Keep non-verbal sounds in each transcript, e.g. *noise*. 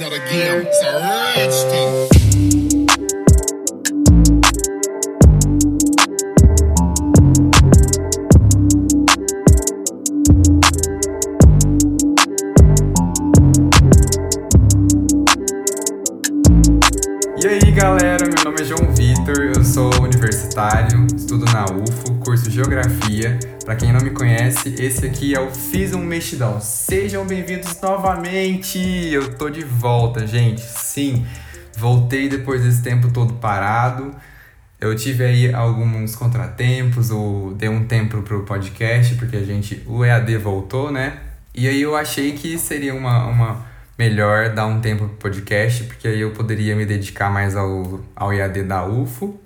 Not a game, it's a rich thing. E aí galera, meu nome é João Vitor, eu sou universitário, estudo na UFO, curso Geografia. Para quem não me conhece, esse aqui é o Fiz um Mexidão. Sejam bem-vindos novamente! Eu tô de volta, gente. Sim, voltei depois desse tempo todo parado. Eu tive aí alguns contratempos, ou dei um tempo pro podcast, porque a gente, o EAD voltou, né? E aí eu achei que seria uma, uma melhor dar um tempo pro podcast, porque aí eu poderia me dedicar mais ao, ao EAD da UFO.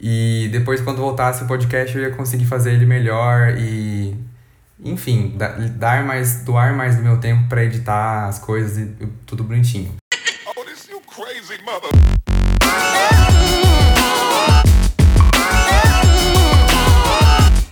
E depois, quando voltasse o podcast, eu ia conseguir fazer ele melhor e, enfim, da- dar mais, doar mais do meu tempo para editar as coisas e, e tudo bonitinho. Oh, this you crazy mother.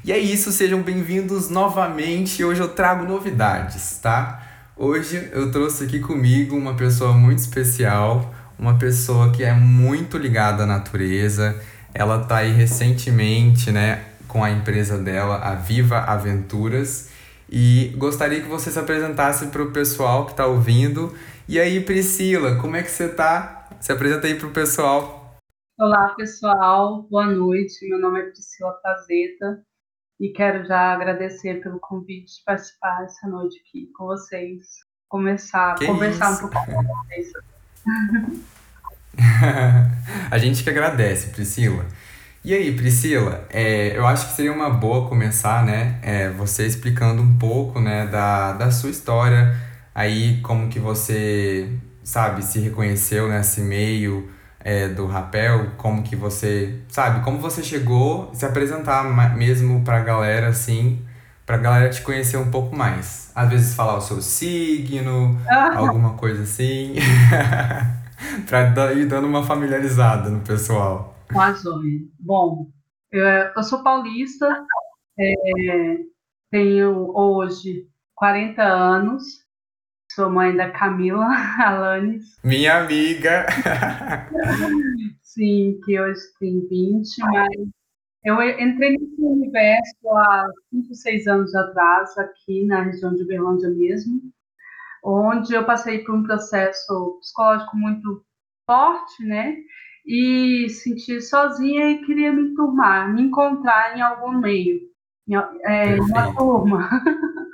E é isso, sejam bem-vindos novamente. Hoje eu trago novidades, tá? Hoje eu trouxe aqui comigo uma pessoa muito especial, uma pessoa que é muito ligada à natureza. Ela tá aí recentemente, né, com a empresa dela, a Viva Aventuras. E gostaria que você se apresentasse para o pessoal que tá ouvindo. E aí, Priscila, como é que você tá? Se apresenta aí pro pessoal. Olá, pessoal. Boa noite. Meu nome é Priscila Fazeta e quero já agradecer pelo convite de participar essa noite aqui com vocês. Começar, Que conversar isso. um pouco com vocês. *laughs* *laughs* a gente que agradece, Priscila. E aí, Priscila, é, eu acho que seria uma boa começar, né? é, você explicando um pouco, né, da, da sua história, aí como que você, sabe, se reconheceu nesse meio é, do rapel, como que você, sabe, como você chegou, se apresentar mesmo pra galera, assim, pra galera te conhecer um pouco mais. Às vezes falar o seu signo, Ah, alguma coisa assim. *laughs* *laughs* pra da- ir dando uma familiarizada no pessoal. Joia. Bom, eu, eu sou paulista, é, tenho hoje 40 anos, sou mãe da Camila *laughs* Alanes, Minha amiga. *laughs* sim, que hoje tem 20, mas eu entrei nesse universo há 5, 6 anos atrás, aqui na região de Uberlândia mesmo, onde eu passei por um processo psicológico muito forte, né? E senti sozinha e queria me enturmar, me encontrar em algum meio, em, é, uma turma. *laughs*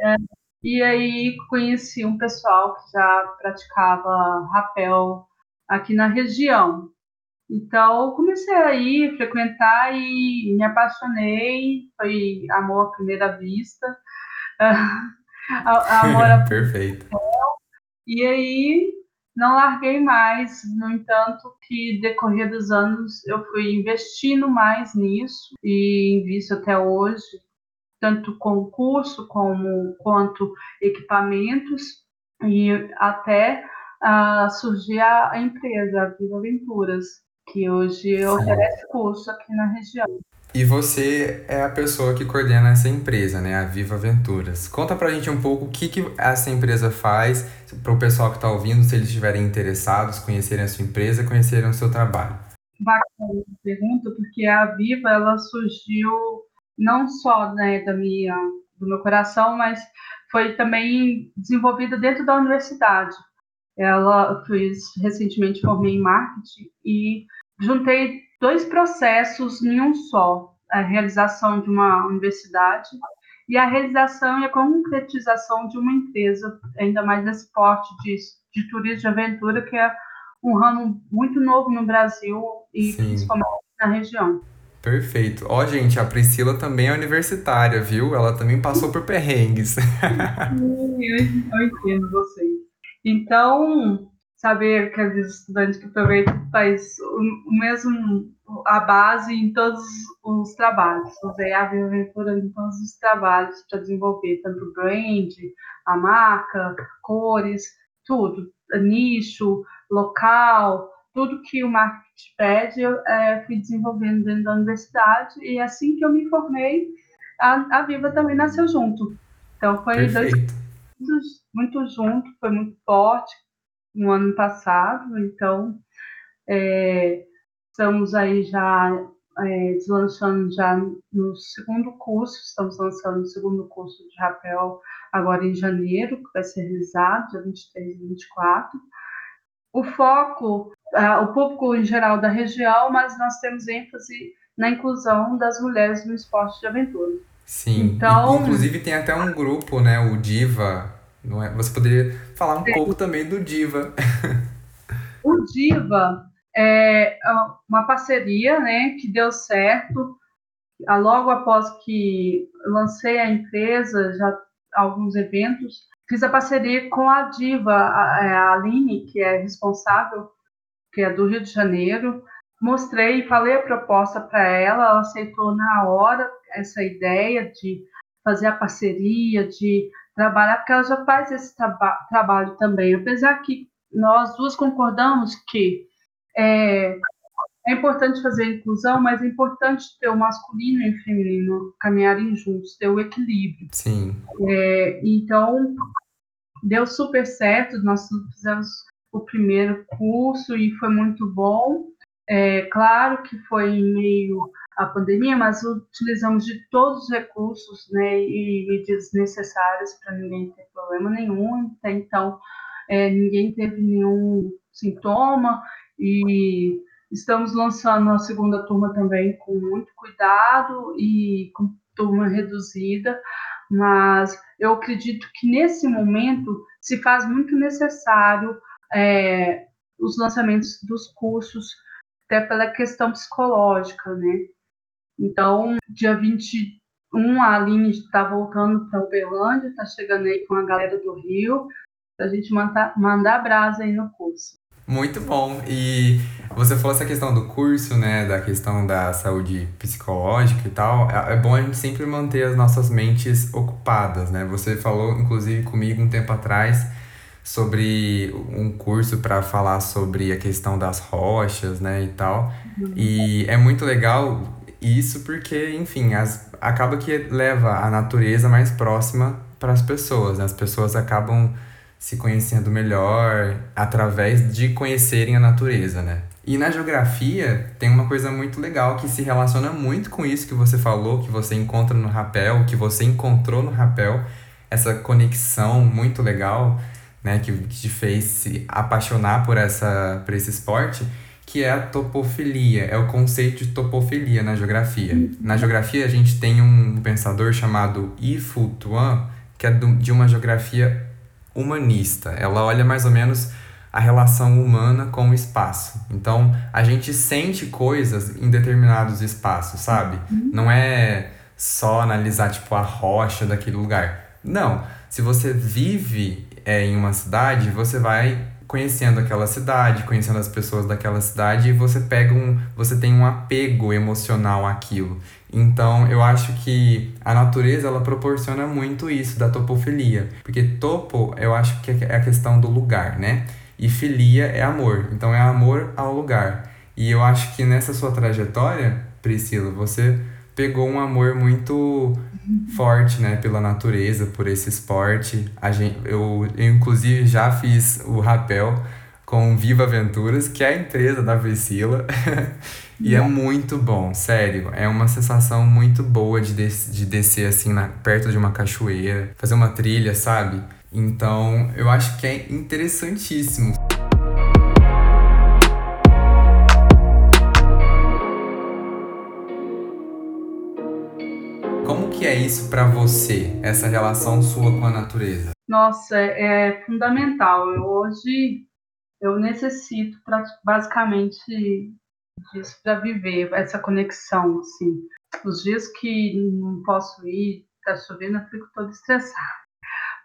É, e aí conheci um pessoal que já praticava rapel aqui na região. Então comecei a ir, frequentar e me apaixonei. Foi amor à primeira vista. *laughs* A- Amor *laughs* Perfeito. e aí não larguei mais, no entanto, que decorrer dos anos eu fui investindo mais nisso e invisto até hoje, tanto com curso como quanto equipamentos e até ah, surgir a, a empresa, a Viva Aventuras, que hoje Sim. oferece curso aqui na região. E você é a pessoa que coordena essa empresa, né? A Viva Aventuras. Conta pra gente um pouco o que, que essa empresa faz, pro pessoal que tá ouvindo, se eles estiverem interessados, conhecerem a sua empresa, conhecerem o seu trabalho. bacana essa pergunta, porque a Viva ela surgiu não só né, da minha, do meu coração, mas foi também desenvolvida dentro da universidade. Ela fiz recentemente formei em marketing e juntei dois processos em um só: a realização de uma universidade e a realização e a concretização de uma empresa, ainda mais nesse porte de, de turismo de aventura, que é um ramo muito novo no Brasil e Sim. principalmente na região. Perfeito. Ó, gente, a Priscila também é universitária, viu? Ela também passou por perrengues. *laughs* Eu, eu entendo vocês. Então, saber que aqueles estudantes que aproveitam faz o, mesmo, a base em todos os trabalhos. Usei a Viva Aventura em todos os trabalhos para desenvolver tanto o brand, a marca, cores, tudo, nicho, local, tudo que o marketing pede, eu é, fui desenvolvendo dentro da universidade e assim que eu me formei, a, a Viva também nasceu junto. Então foi dois muito, muito junto, foi muito forte. No ano passado, então é, estamos aí já é, deslanchando já no segundo curso, estamos lançando o segundo curso de rapel agora em janeiro, que vai ser realizado, dia 23 e 24. O foco, o público em geral da região, mas nós temos ênfase na inclusão das mulheres no esporte de aventura. Sim, então, inclusive tem até um grupo, né, o Diva, não é? Você poderia falar um pouco também do Diva. *laughs* O Diva é uma parceria, né, que deu certo. Logo após que lancei a empresa, já alguns eventos, fiz a parceria com a Diva, a, é, a Aline, que é responsável, que é do Rio de Janeiro. Mostrei e falei a proposta para ela, ela aceitou na hora essa ideia de fazer a parceria, de trabalhar, porque ela já faz esse traba trabalho também. Apesar que nós duas concordamos que é, é importante fazer a inclusão, mas é importante ter o masculino e o feminino caminharem juntos, ter o equilíbrio. Sim. É, então, deu super certo, nós fizemos o primeiro curso e foi muito bom. É, claro que foi meio à pandemia, mas utilizamos de todos os recursos né, e medidas necessárias para ninguém ter problema nenhum. Então, é, ninguém teve nenhum sintoma e estamos lançando a segunda turma também com muito cuidado e com turma reduzida, mas eu acredito que nesse momento se faz muito necessário é, os lançamentos dos cursos, até pela questão psicológica, né? Então, dia 21, a Aline está voltando para Uberlândia, está chegando aí com a galera do Rio, para a gente mandar, mandar brasa aí no curso. Muito bom. E você falou essa questão do curso, né? Da questão da saúde psicológica e tal. É, é bom a gente sempre manter as nossas mentes ocupadas, né? Você falou, inclusive, comigo um tempo atrás sobre um curso para falar sobre a questão das rochas, né, e tal. Uhum. E é muito legal isso porque, enfim, as, acaba que leva a natureza mais próxima para as pessoas, né? As pessoas acabam se conhecendo melhor através de conhecerem a natureza, né? E na geografia tem uma coisa muito legal que se relaciona muito com isso que você falou, que você encontra no rapel, que você encontrou no rapel, essa conexão muito legal, né, que te fez se apaixonar por essa por esse esporte, que é a topofilia, é o conceito de topofilia na geografia. Na geografia a gente tem um pensador chamado Yifu Tuan, que é de uma geografia humanista. Ela olha mais ou menos a relação humana com o espaço. Então, a gente sente coisas em determinados espaços, sabe? Não é só analisar tipo a rocha daquele lugar. Não, se você vive é, em uma cidade, você vai conhecendo aquela cidade, conhecendo as pessoas daquela cidade e você pega um, você tem um apego emocional àquilo. Então, eu acho que a natureza ela proporciona muito isso da topofilia, porque topo, eu acho que é a questão do lugar, né? E filia é amor. Então é amor ao lugar. E eu acho que nessa sua trajetória, Priscila, você pegou um amor muito forte, né, pela natureza, por esse esporte. A gente, eu, eu inclusive já fiz o rapel com Viva Aventuras, que é a empresa da Priscila. *laughs* e é muito bom, sério. É uma sensação muito boa de, des de descer assim na, perto de uma cachoeira, fazer uma trilha, sabe? Então eu acho que é interessantíssimo. Que é isso para você, essa relação sua com a natureza? Nossa, é fundamental. Eu hoje eu necessito basicamente disso para viver essa conexão, assim. Os dias que não posso ir, tá chovendo, eu fico toda estressada.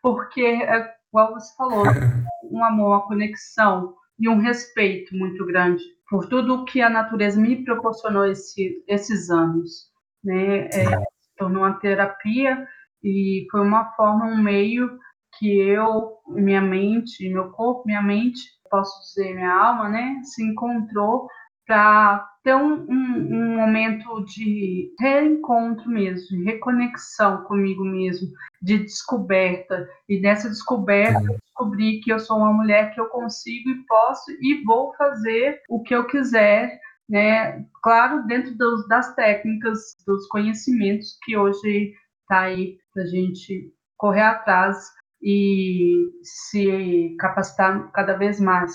Porque, é, igual você falou, *laughs* um amor, uma conexão e um respeito muito grande por tudo que a natureza me proporcionou esse, esses anos. Né? É, tornou uma terapia e foi uma forma, um meio que eu, minha mente, meu corpo, minha mente posso dizer, minha alma, né, se encontrou para ter um, um, um, momento de reencontro mesmo, de reconexão comigo mesmo, de descoberta. E nessa descoberta, eu descobri que eu sou uma mulher que eu consigo e posso e vou fazer o que eu quiser, né? Claro, dentro dos, das técnicas, dos conhecimentos que hoje está aí para a gente correr atrás e se capacitar cada vez mais.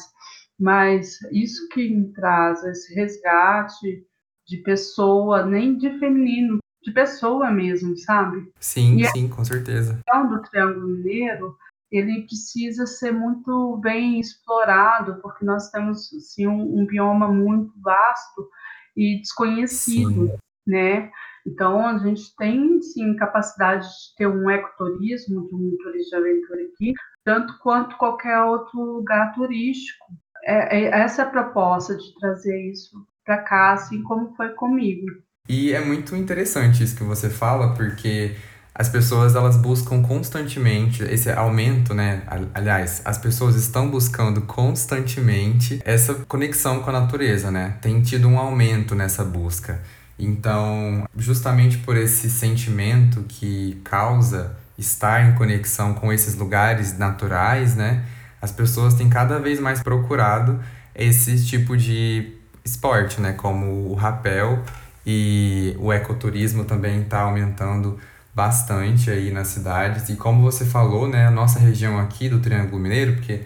Mas isso que me traz esse resgate de pessoa, nem de feminino, de pessoa mesmo, sabe? Sim, e sim, com certeza. A do Triângulo Mineiro, ele precisa ser muito bem explorado, porque nós temos assim, um, um bioma muito vasto e desconhecido, sim. né? Então, a gente tem, sim, capacidade de ter um ecoturismo, de um turismo de aventura aqui, tanto quanto qualquer outro lugar turístico. É, é essa é a proposta de trazer isso para cá, assim como foi comigo. E é muito interessante isso que você fala, porque as pessoas elas buscam constantemente esse aumento, né? Aliás, as pessoas estão buscando constantemente essa conexão com a natureza, né? Tem tido um aumento nessa busca. Então, justamente por esse sentimento que causa estar em conexão com esses lugares naturais, né? As pessoas têm cada vez mais procurado esse tipo de esporte, né? Como o rapel e o ecoturismo também está aumentando bastante aí nas cidades. E como você falou, né? A nossa região aqui do Triângulo Mineiro, porque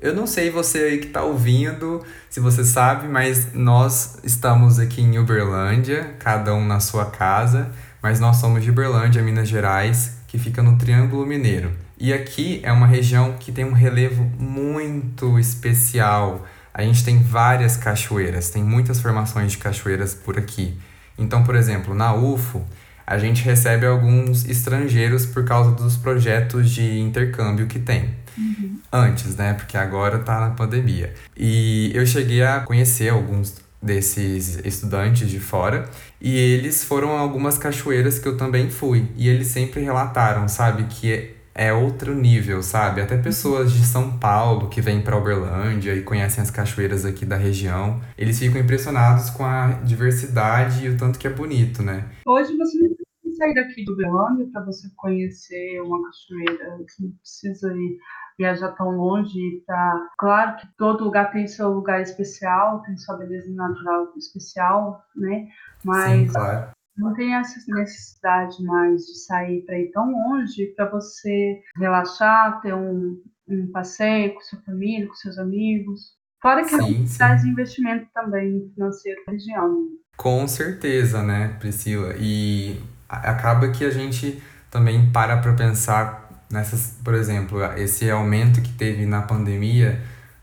eu não sei você aí que está ouvindo, se você sabe, mas nós estamos aqui em Uberlândia, cada um na sua casa, mas nós somos de Uberlândia, Minas Gerais, que fica no Triângulo Mineiro. E aqui é uma região que tem um relevo muito especial. A gente tem várias cachoeiras, tem muitas formações de cachoeiras por aqui. Então, por exemplo, na UFO, a gente recebe alguns estrangeiros por causa dos projetos de intercâmbio que tem. Uhum. Antes, né? Porque agora tá na pandemia. E eu cheguei a conhecer alguns desses estudantes de fora e eles foram a algumas cachoeiras que eu também fui e eles sempre relataram, sabe, que é outro nível, sabe? Até pessoas de São Paulo que vêm para Uberlândia e conhecem as cachoeiras aqui da região, eles ficam impressionados com a diversidade e o tanto que é bonito, né? Hoje você não precisa sair daqui do Uberlândia para você conhecer uma cachoeira, você não precisa ir viajar tão longe tá claro que todo lugar tem seu lugar especial tem sua beleza natural especial né mas Sim, claro. não tem essa necessidade mais de sair para ir tão longe para você relaxar ter um, um passeio com sua família com seus amigos fora que sim, sim. traz investimento também financeiro para a região com certeza né Priscila e acaba que a gente também para para pensar nessas, por exemplo, esse aumento que teve na pandemia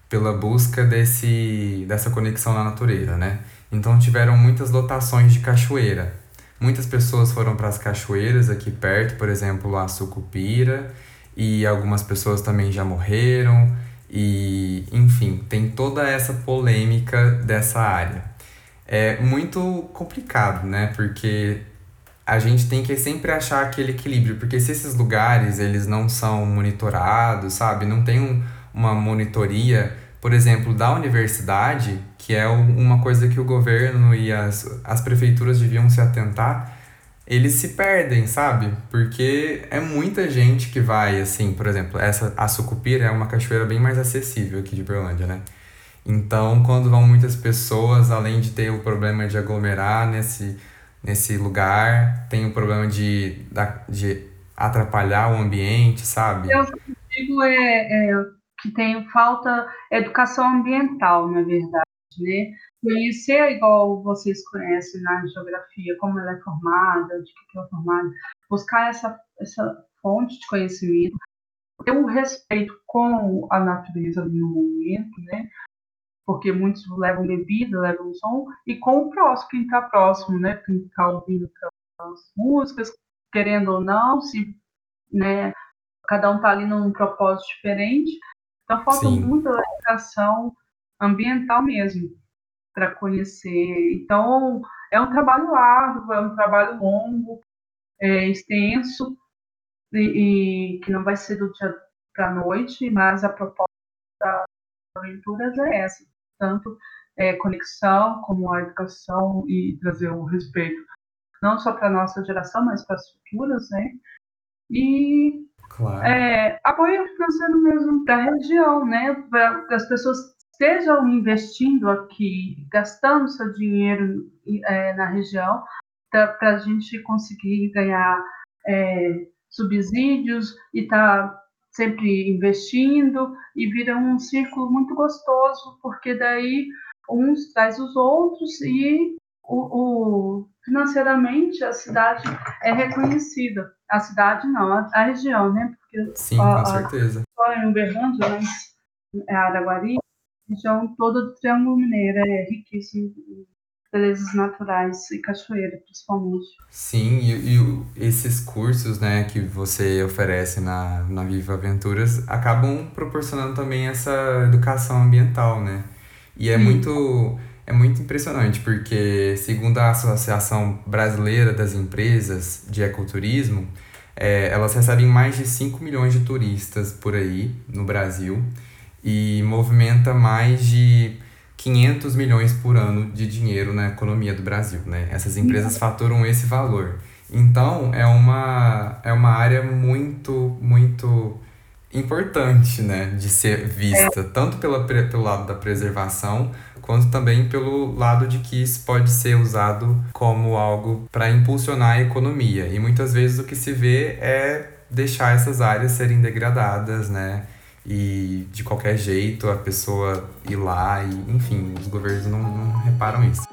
pela busca desse, dessa conexão na natureza, né? Então tiveram muitas lotações de cachoeira. Muitas pessoas foram para as cachoeiras aqui perto, por exemplo, a Sucupira, e algumas pessoas também já morreram, e enfim, tem toda essa polêmica dessa área. É muito complicado, né? Porque a gente tem que sempre achar aquele equilíbrio, porque se esses lugares eles não são monitorados, sabe, não tem um, uma monitoria, por exemplo, da universidade, que é uma coisa que o governo e as, as prefeituras deviam se atentar, eles se perdem, sabe? Porque é muita gente que vai, assim, por exemplo, essa a Sucupira é uma cachoeira bem mais acessível aqui de Berlândia, né? Então, quando vão muitas pessoas, além de ter o problema de aglomerar nesse nesse lugar, tem o problema de, de atrapalhar o ambiente, sabe? Eu digo é, é que tem falta educação ambiental, na verdade, né? Conhecer igual vocês conhecem na geografia, como ela é formada, de que ela é formada, buscar essa, essa fonte de conhecimento, ter um respeito com a natureza no momento, né? Porque muitos levam bebida, levam som, e com o próximo, quem está próximo, né? Quem está ouvindo as músicas, querendo ou não, se né, cada um está ali num propósito diferente. Então falta Sim. muita educação ambiental mesmo para conhecer. Então é um trabalho árduo, é um trabalho longo, é, extenso, e, e, que não vai ser do dia para a noite, mas a proposta das aventuras é essa tanto é, conexão, como a educação e trazer o respeito, não só para a nossa geração, mas para as futuras, né? E claro. é, apoio financeiro mesmo para a região, né? Para que as pessoas estejam investindo aqui, gastando seu dinheiro é, na região, para a gente conseguir ganhar é, subsídios e estar tá sempre investindo e vira um círculo muito gostoso, porque daí uns traz os outros e o, o financeiramente a cidade é reconhecida. A cidade não, a, a região, né? Porque Sim, a, com certeza. Só em Uberlândia, mas é Araguari, a região toda do Triângulo Mineiro é riquíssima belezas naturais e cachoeira, principalmente. Sim, e, e, esses cursos né, que você oferece na, na Viva Aventuras acabam proporcionando também essa educação ambiental, né? E é muito é muito impressionante, porque segundo a Associação Brasileira das Empresas de Ecoturismo, é, elas recebem mais de 5 milhões de turistas por aí no Brasil e movimenta mais de 500 milhões por ano de dinheiro na economia do Brasil, né? Essas empresas uhum. faturam esse valor. Então, é uma, é uma área muito, muito importante, né? De ser vista, tanto pela, pelo lado da preservação, quanto também pelo lado de que isso pode ser usado como algo para impulsionar a economia. E muitas vezes o que se vê é deixar essas áreas serem degradadas, né? E de qualquer jeito a pessoa ir lá e, enfim, os governos não, não reparam isso.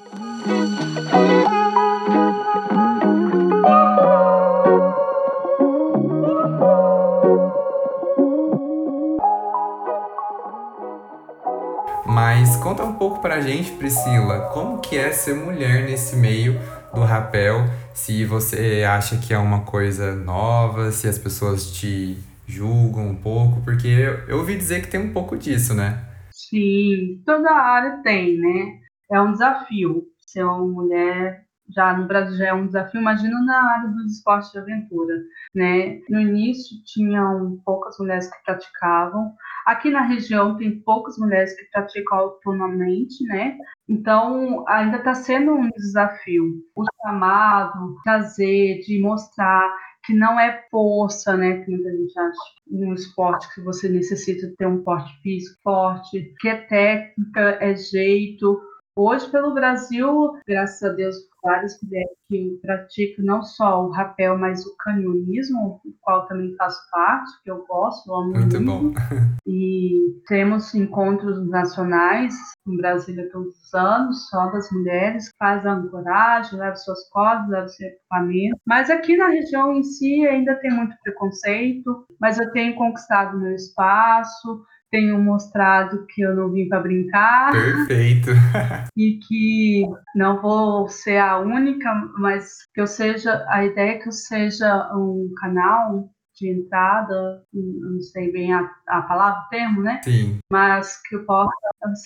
Mas conta um pouco pra gente, Priscila, como que é ser mulher nesse meio do rapel? Se você acha que é uma coisa nova, se as pessoas te julgam um pouco, porque eu, ouvi dizer que tem um pouco disso, né? Sim, toda área tem, né? É um desafio ser uma mulher já no Brasil já é um desafio, imagina na área dos esportes de aventura, né? No início tinham poucas mulheres que praticavam. Aqui na região tem poucas mulheres que praticam autonomamente, né? Então ainda está sendo um desafio. O chamado, trazer, de mostrar que não é força, né? Que muita gente acha um esporte que você necessita ter um porte físico forte, que é técnica, é jeito. Hoje, pelo Brasil, graças a Deus, várias mulheres que praticam não só o rapel, mas o canionismo, do qual também faço parte, que eu gosto, amo muito. Muito bom. *laughs* E temos encontros nacionais em Brasília todos os anos, só das mulheres, faz a ancoragem, leva suas cordas, leva seu equipamento. Mas aqui na região em si ainda tem muito preconceito, mas eu tenho conquistado meu espaço, tenho mostrado que eu não vim para brincar. Perfeito. *laughs* e que não vou ser a única, mas que eu seja, a ideia é que eu seja um canal de entrada, não sei bem a, a palavra, o termo, né? Sim. Mas que eu possa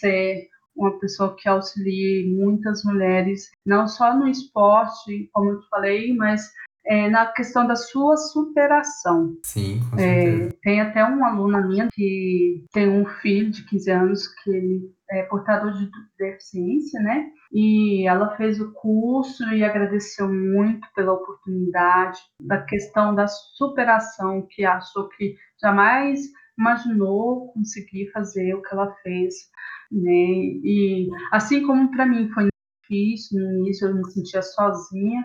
ser uma pessoa que auxilie muitas mulheres, não só no esporte, como eu te falei, mas é, na questão da sua superação. Sim, com certeza. É, tem até uma aluna minha que tem um filho de 15 anos que ele é portador de deficiência, né? E ela fez o curso e agradeceu muito pela oportunidade, da questão da superação, que achou que jamais imaginou conseguir fazer o que ela fez, né? E assim como para mim foi difícil no início, eu me sentia sozinha,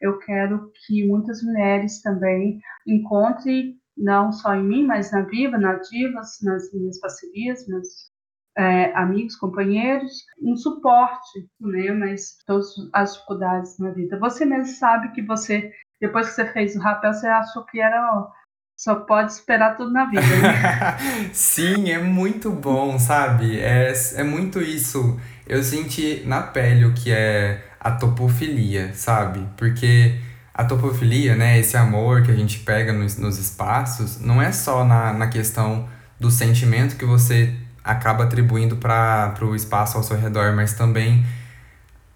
eu quero que muitas mulheres também encontrem, não só em mim, mas na Viva, na Divas, nas minhas parcerias, meus é, amigos, companheiros, um suporte, né? Mas todas as dificuldades na vida. Você mesmo sabe que você, depois que você fez o rapel, você achou que era só pode esperar tudo na vida. Né? *laughs* Sim, é muito bom, sabe? É, é muito isso. Eu senti na pele o que é a topofilia, sabe? Porque a topofilia, né, esse amor que a gente pega nos, nos espaços, não é só na, na questão do sentimento que você acaba atribuindo para o espaço ao seu redor, mas também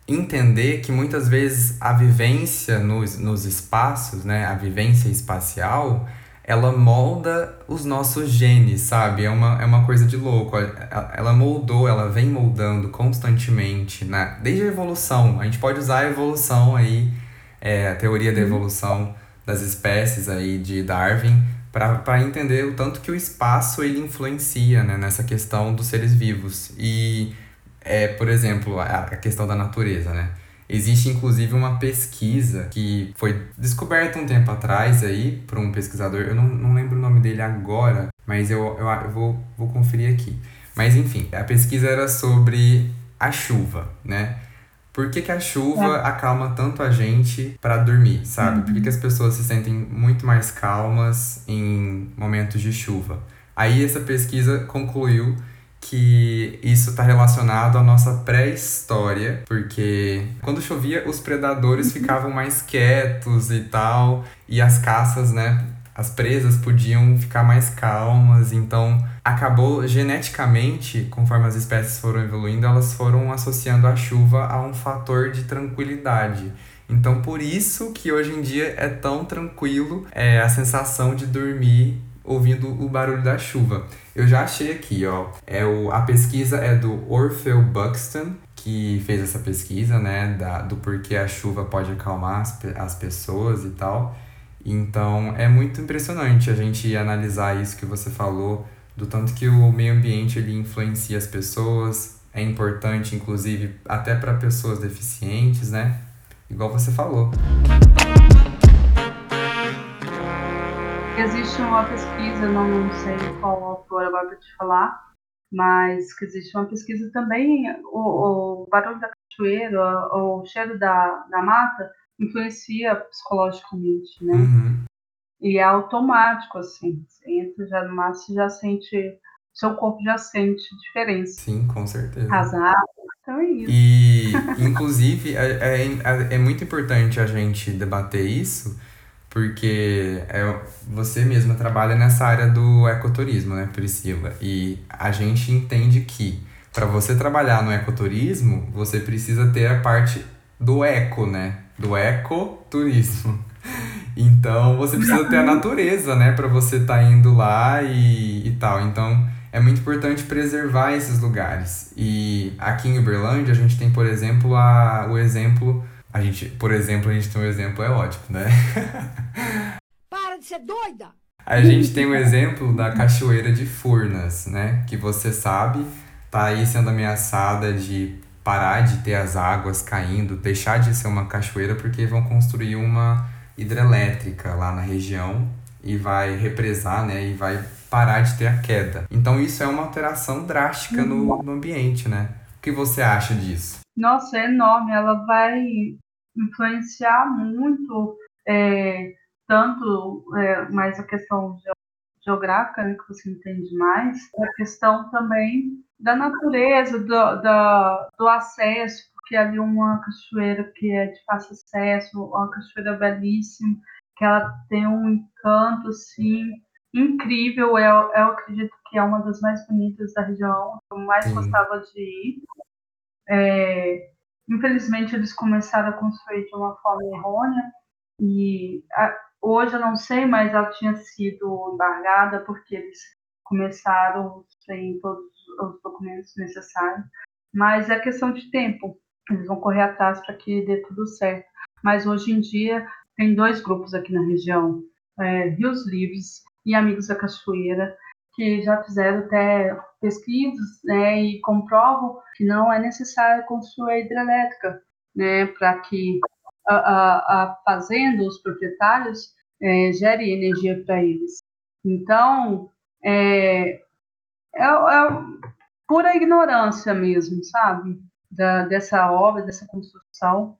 entender que muitas vezes a vivência nos, nos espaços, né, a vivência espacial, ela molda os nossos genes, sabe? É uma, é uma coisa de louco. Ela moldou, ela vem moldando constantemente, né? desde a evolução. A gente pode usar a evolução aí, é, a teoria da uhum. evolução das espécies aí de Darwin, para entender o tanto que o espaço ele influencia né, nessa questão dos seres vivos. E, é, por exemplo, a, a questão da natureza, né? Existe inclusive uma pesquisa que foi descoberta um tempo atrás aí por um pesquisador, eu não, não lembro o nome dele agora, mas eu, eu, eu vou, vou conferir aqui. Mas enfim, a pesquisa era sobre a chuva, né? Por que, que a chuva é. acalma tanto a gente para dormir, sabe? Uhum. Por que, que as pessoas se sentem muito mais calmas em momentos de chuva? Aí essa pesquisa concluiu que isso está relacionado à nossa pré-história, porque quando chovia os predadores uhum. ficavam mais quietos e tal, e as caças, né, as presas podiam ficar mais calmas, então acabou geneticamente, conforme as espécies foram evoluindo, elas foram associando a chuva a um fator de tranquilidade. Então por isso que hoje em dia é tão tranquilo é, a sensação de dormir ouvindo o barulho da chuva. Eu já achei aqui, ó. É o, a pesquisa é do Orfeu Buxton, que fez essa pesquisa, né, da, do porquê a chuva pode acalmar as, as pessoas e tal. Então é muito impressionante a gente analisar isso que você falou, do tanto que o meio ambiente ele influencia as pessoas, é importante inclusive até para pessoas deficientes, né? Igual você falou. Existe uma pesquisa, não, sei qual autor agora para te falar, mas que existe uma pesquisa também, o, o barulho da cachoeira, o, o cheiro da, da mata influencia psicologicamente, né? Uhum. E é automático, assim. Você entra já no mar, você já sente. Seu corpo já sente diferença. Sim, com certeza. As então é isso. E, inclusive, é, é, é muito importante a gente debater isso, porque é, você mesma trabalha nessa área do ecoturismo, né, Priscila? E a gente entende que para você trabalhar no ecoturismo, você precisa ter a parte do eco, né? Do ecoturismo. *laughs* Então você precisa ter a natureza, né, para você estar tá indo lá e, e tal. Então é muito importante preservar esses lugares. E aqui em Uberlândia a gente tem, por exemplo, a, o exemplo a gente, por exemplo, a gente tem um exemplo, é ótimo, né? *laughs* Para de ser doida! A gente tem um exemplo da Cachoeira de Furnas, né? Que você sabe, tá aí sendo ameaçada de parar de ter as águas caindo, deixar de ser uma cachoeira, porque vão construir uma hidrelétrica lá na região e vai represar, né? E vai parar de ter a queda. Então isso é uma alteração drástica no, no ambiente, né? O que você acha disso? Nossa, é enorme. Ela vai influenciar muito, é, tanto é, mais a questão geográfica, né, que você entende mais, a questão também da natureza, do, da, do acesso, porque ali uma cachoeira que é de fácil acesso, uma cachoeira belíssima, que ela tem um encanto, assim, incrível. Eu, eu acredito que é uma das mais bonitas da região, eu mais Sim. gostava de ir. É, infelizmente, eles começaram a construir de uma forma errônea e a, hoje eu não sei, mas ela tinha sido embargada porque eles começaram sem todos os documentos necessários. Mas é questão de tempo. Eles vão correr atrás para que dê tudo certo. Mas hoje em dia tem dois grupos aqui na região, é, Rios Livres e Amigos da Cachoeira, que já fizeram até pesquisas né, e comprovam que não é necessário construir hidrelétrica né, para que a, a, a, fazenda, os proprietários, é, gere energia para eles. Então, é, é, é, pura ignorância mesmo, sabe? Da, dessa obra, dessa construção.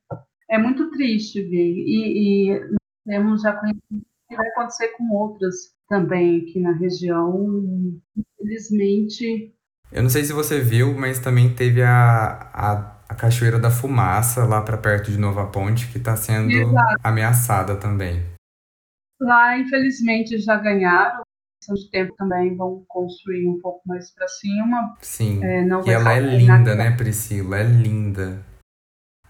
É muito triste ver. E, e temos já conhecido que vai acontecer com outras também aqui na região. Infelizmente. Eu não sei se você viu, mas também teve a, a, a Cachoeira da Fumaça, lá para perto de Nova Ponte, que está sendo Exato. ameaçada também. Lá, infelizmente, já ganharam. Questão de tempo também vão construir um pouco mais para cima. Sim. É, e ela é linda, né, Priscila? É linda.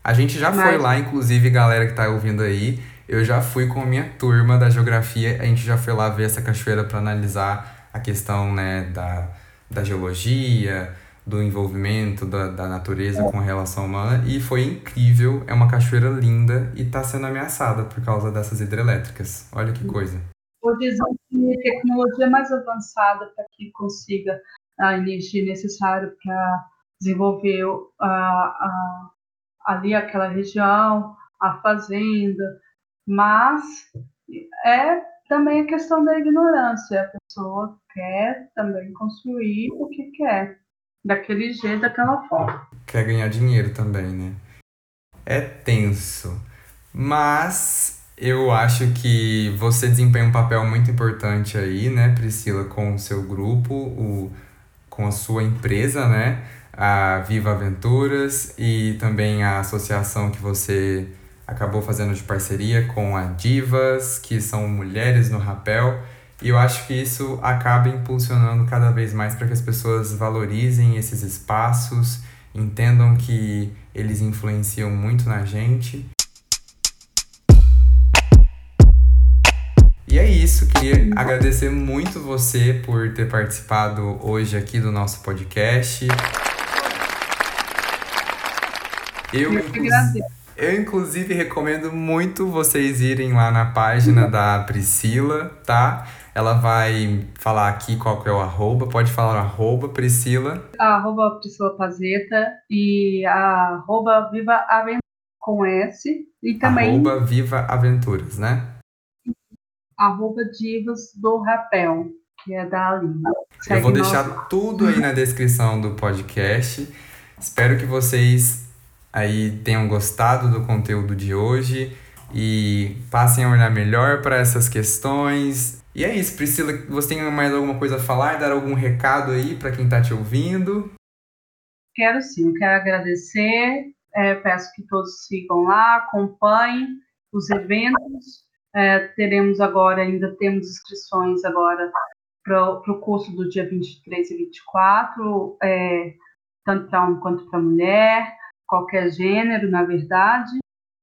A gente já mas... foi lá, inclusive, galera que está ouvindo aí. Eu já fui com a minha turma da geografia, a gente já foi lá ver essa cachoeira para analisar a questão né, da, da geologia, do envolvimento da, da natureza com a relação humana e foi incrível. É uma cachoeira linda e está sendo ameaçada por causa dessas hidrelétricas. Olha que coisa. Hoje existe tecnologia mais avançada para que consiga a energia necessária para desenvolver a, a, ali aquela região, a fazenda, mas é também a questão da ignorância. A pessoa quer também construir o que quer, daquele jeito, daquela forma. Quer ganhar dinheiro também, né? É tenso. Mas eu acho que você desempenha um papel muito importante aí, né, Priscila, com o seu grupo, o, com a sua empresa, né? A Viva Aventuras e também a associação que você acabou fazendo de parceria com a Divas, que são mulheres no rapel. E eu acho que isso acaba impulsionando cada vez mais para que as pessoas valorizem esses espaços, entendam que eles influenciam muito na gente. E é isso, queria agradecer muito você por ter participado hoje aqui do nosso podcast. Eu, Eu que agradeço. Eu, inclusive, recomendo muito vocês irem lá na página da Priscila, tá? Ela vai falar aqui qual que é o arroba. Pode falar arroba, Priscila. Arroba Priscila Pazeta e arroba Viva Aventura com S. E também Arroba Viva Aventuras, né? arroba Divas do Rapel, que é da Aline. Eu vou nosso- deixar tudo aí na descrição do podcast. Espero que vocês aí tenham gostado do conteúdo de hoje e passem a olhar melhor para essas questões. E é isso, Priscila, você tem mais alguma coisa a falar, dar algum recado aí para quem tá te ouvindo? Quero sim, quero agradecer. é, peço que todos sigam lá, acompanhem os eventos. É, teremos agora, ainda temos inscrições agora para o curso do dia 23 e 24, é, tanto para homem quanto para mulher, qualquer gênero, na verdade,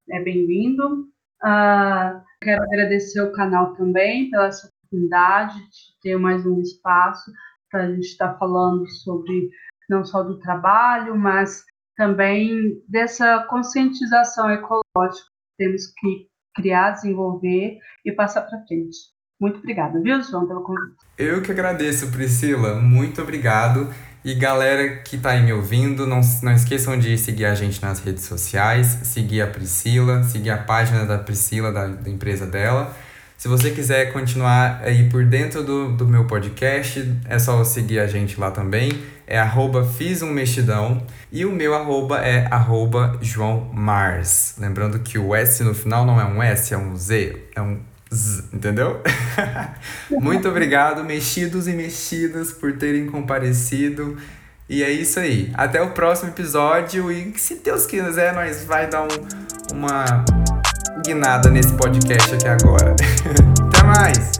é bem-vindo. Ah, quero agradecer o canal também pela essa oportunidade de ter mais um espaço para a gente estar falando sobre não só do trabalho, mas também dessa conscientização ecológica que temos que criar, desenvolver e passar para frente. Muito obrigada, viu, João, pelo convite. Eu que agradeço, Priscila. Muito obrigado. E galera que tá aí me ouvindo, não, não esqueçam de seguir a gente nas redes sociais, seguir a Priscila, seguir a página da Priscila, da, da empresa dela. Se você quiser continuar aí por dentro do, do meu podcast, é só seguir a gente lá também. É arroba fiz um mexidão. E o meu arroba é arroba João Mars. Lembrando que o S no final não é um S, é um Z, é um Z, entendeu? *laughs* Muito obrigado, mexidos e mexidas, por terem comparecido. E é isso aí. Até o próximo episódio. E se Deus quiser, nós vai dar um, uma guinada nesse podcast aqui agora. *laughs* Até mais!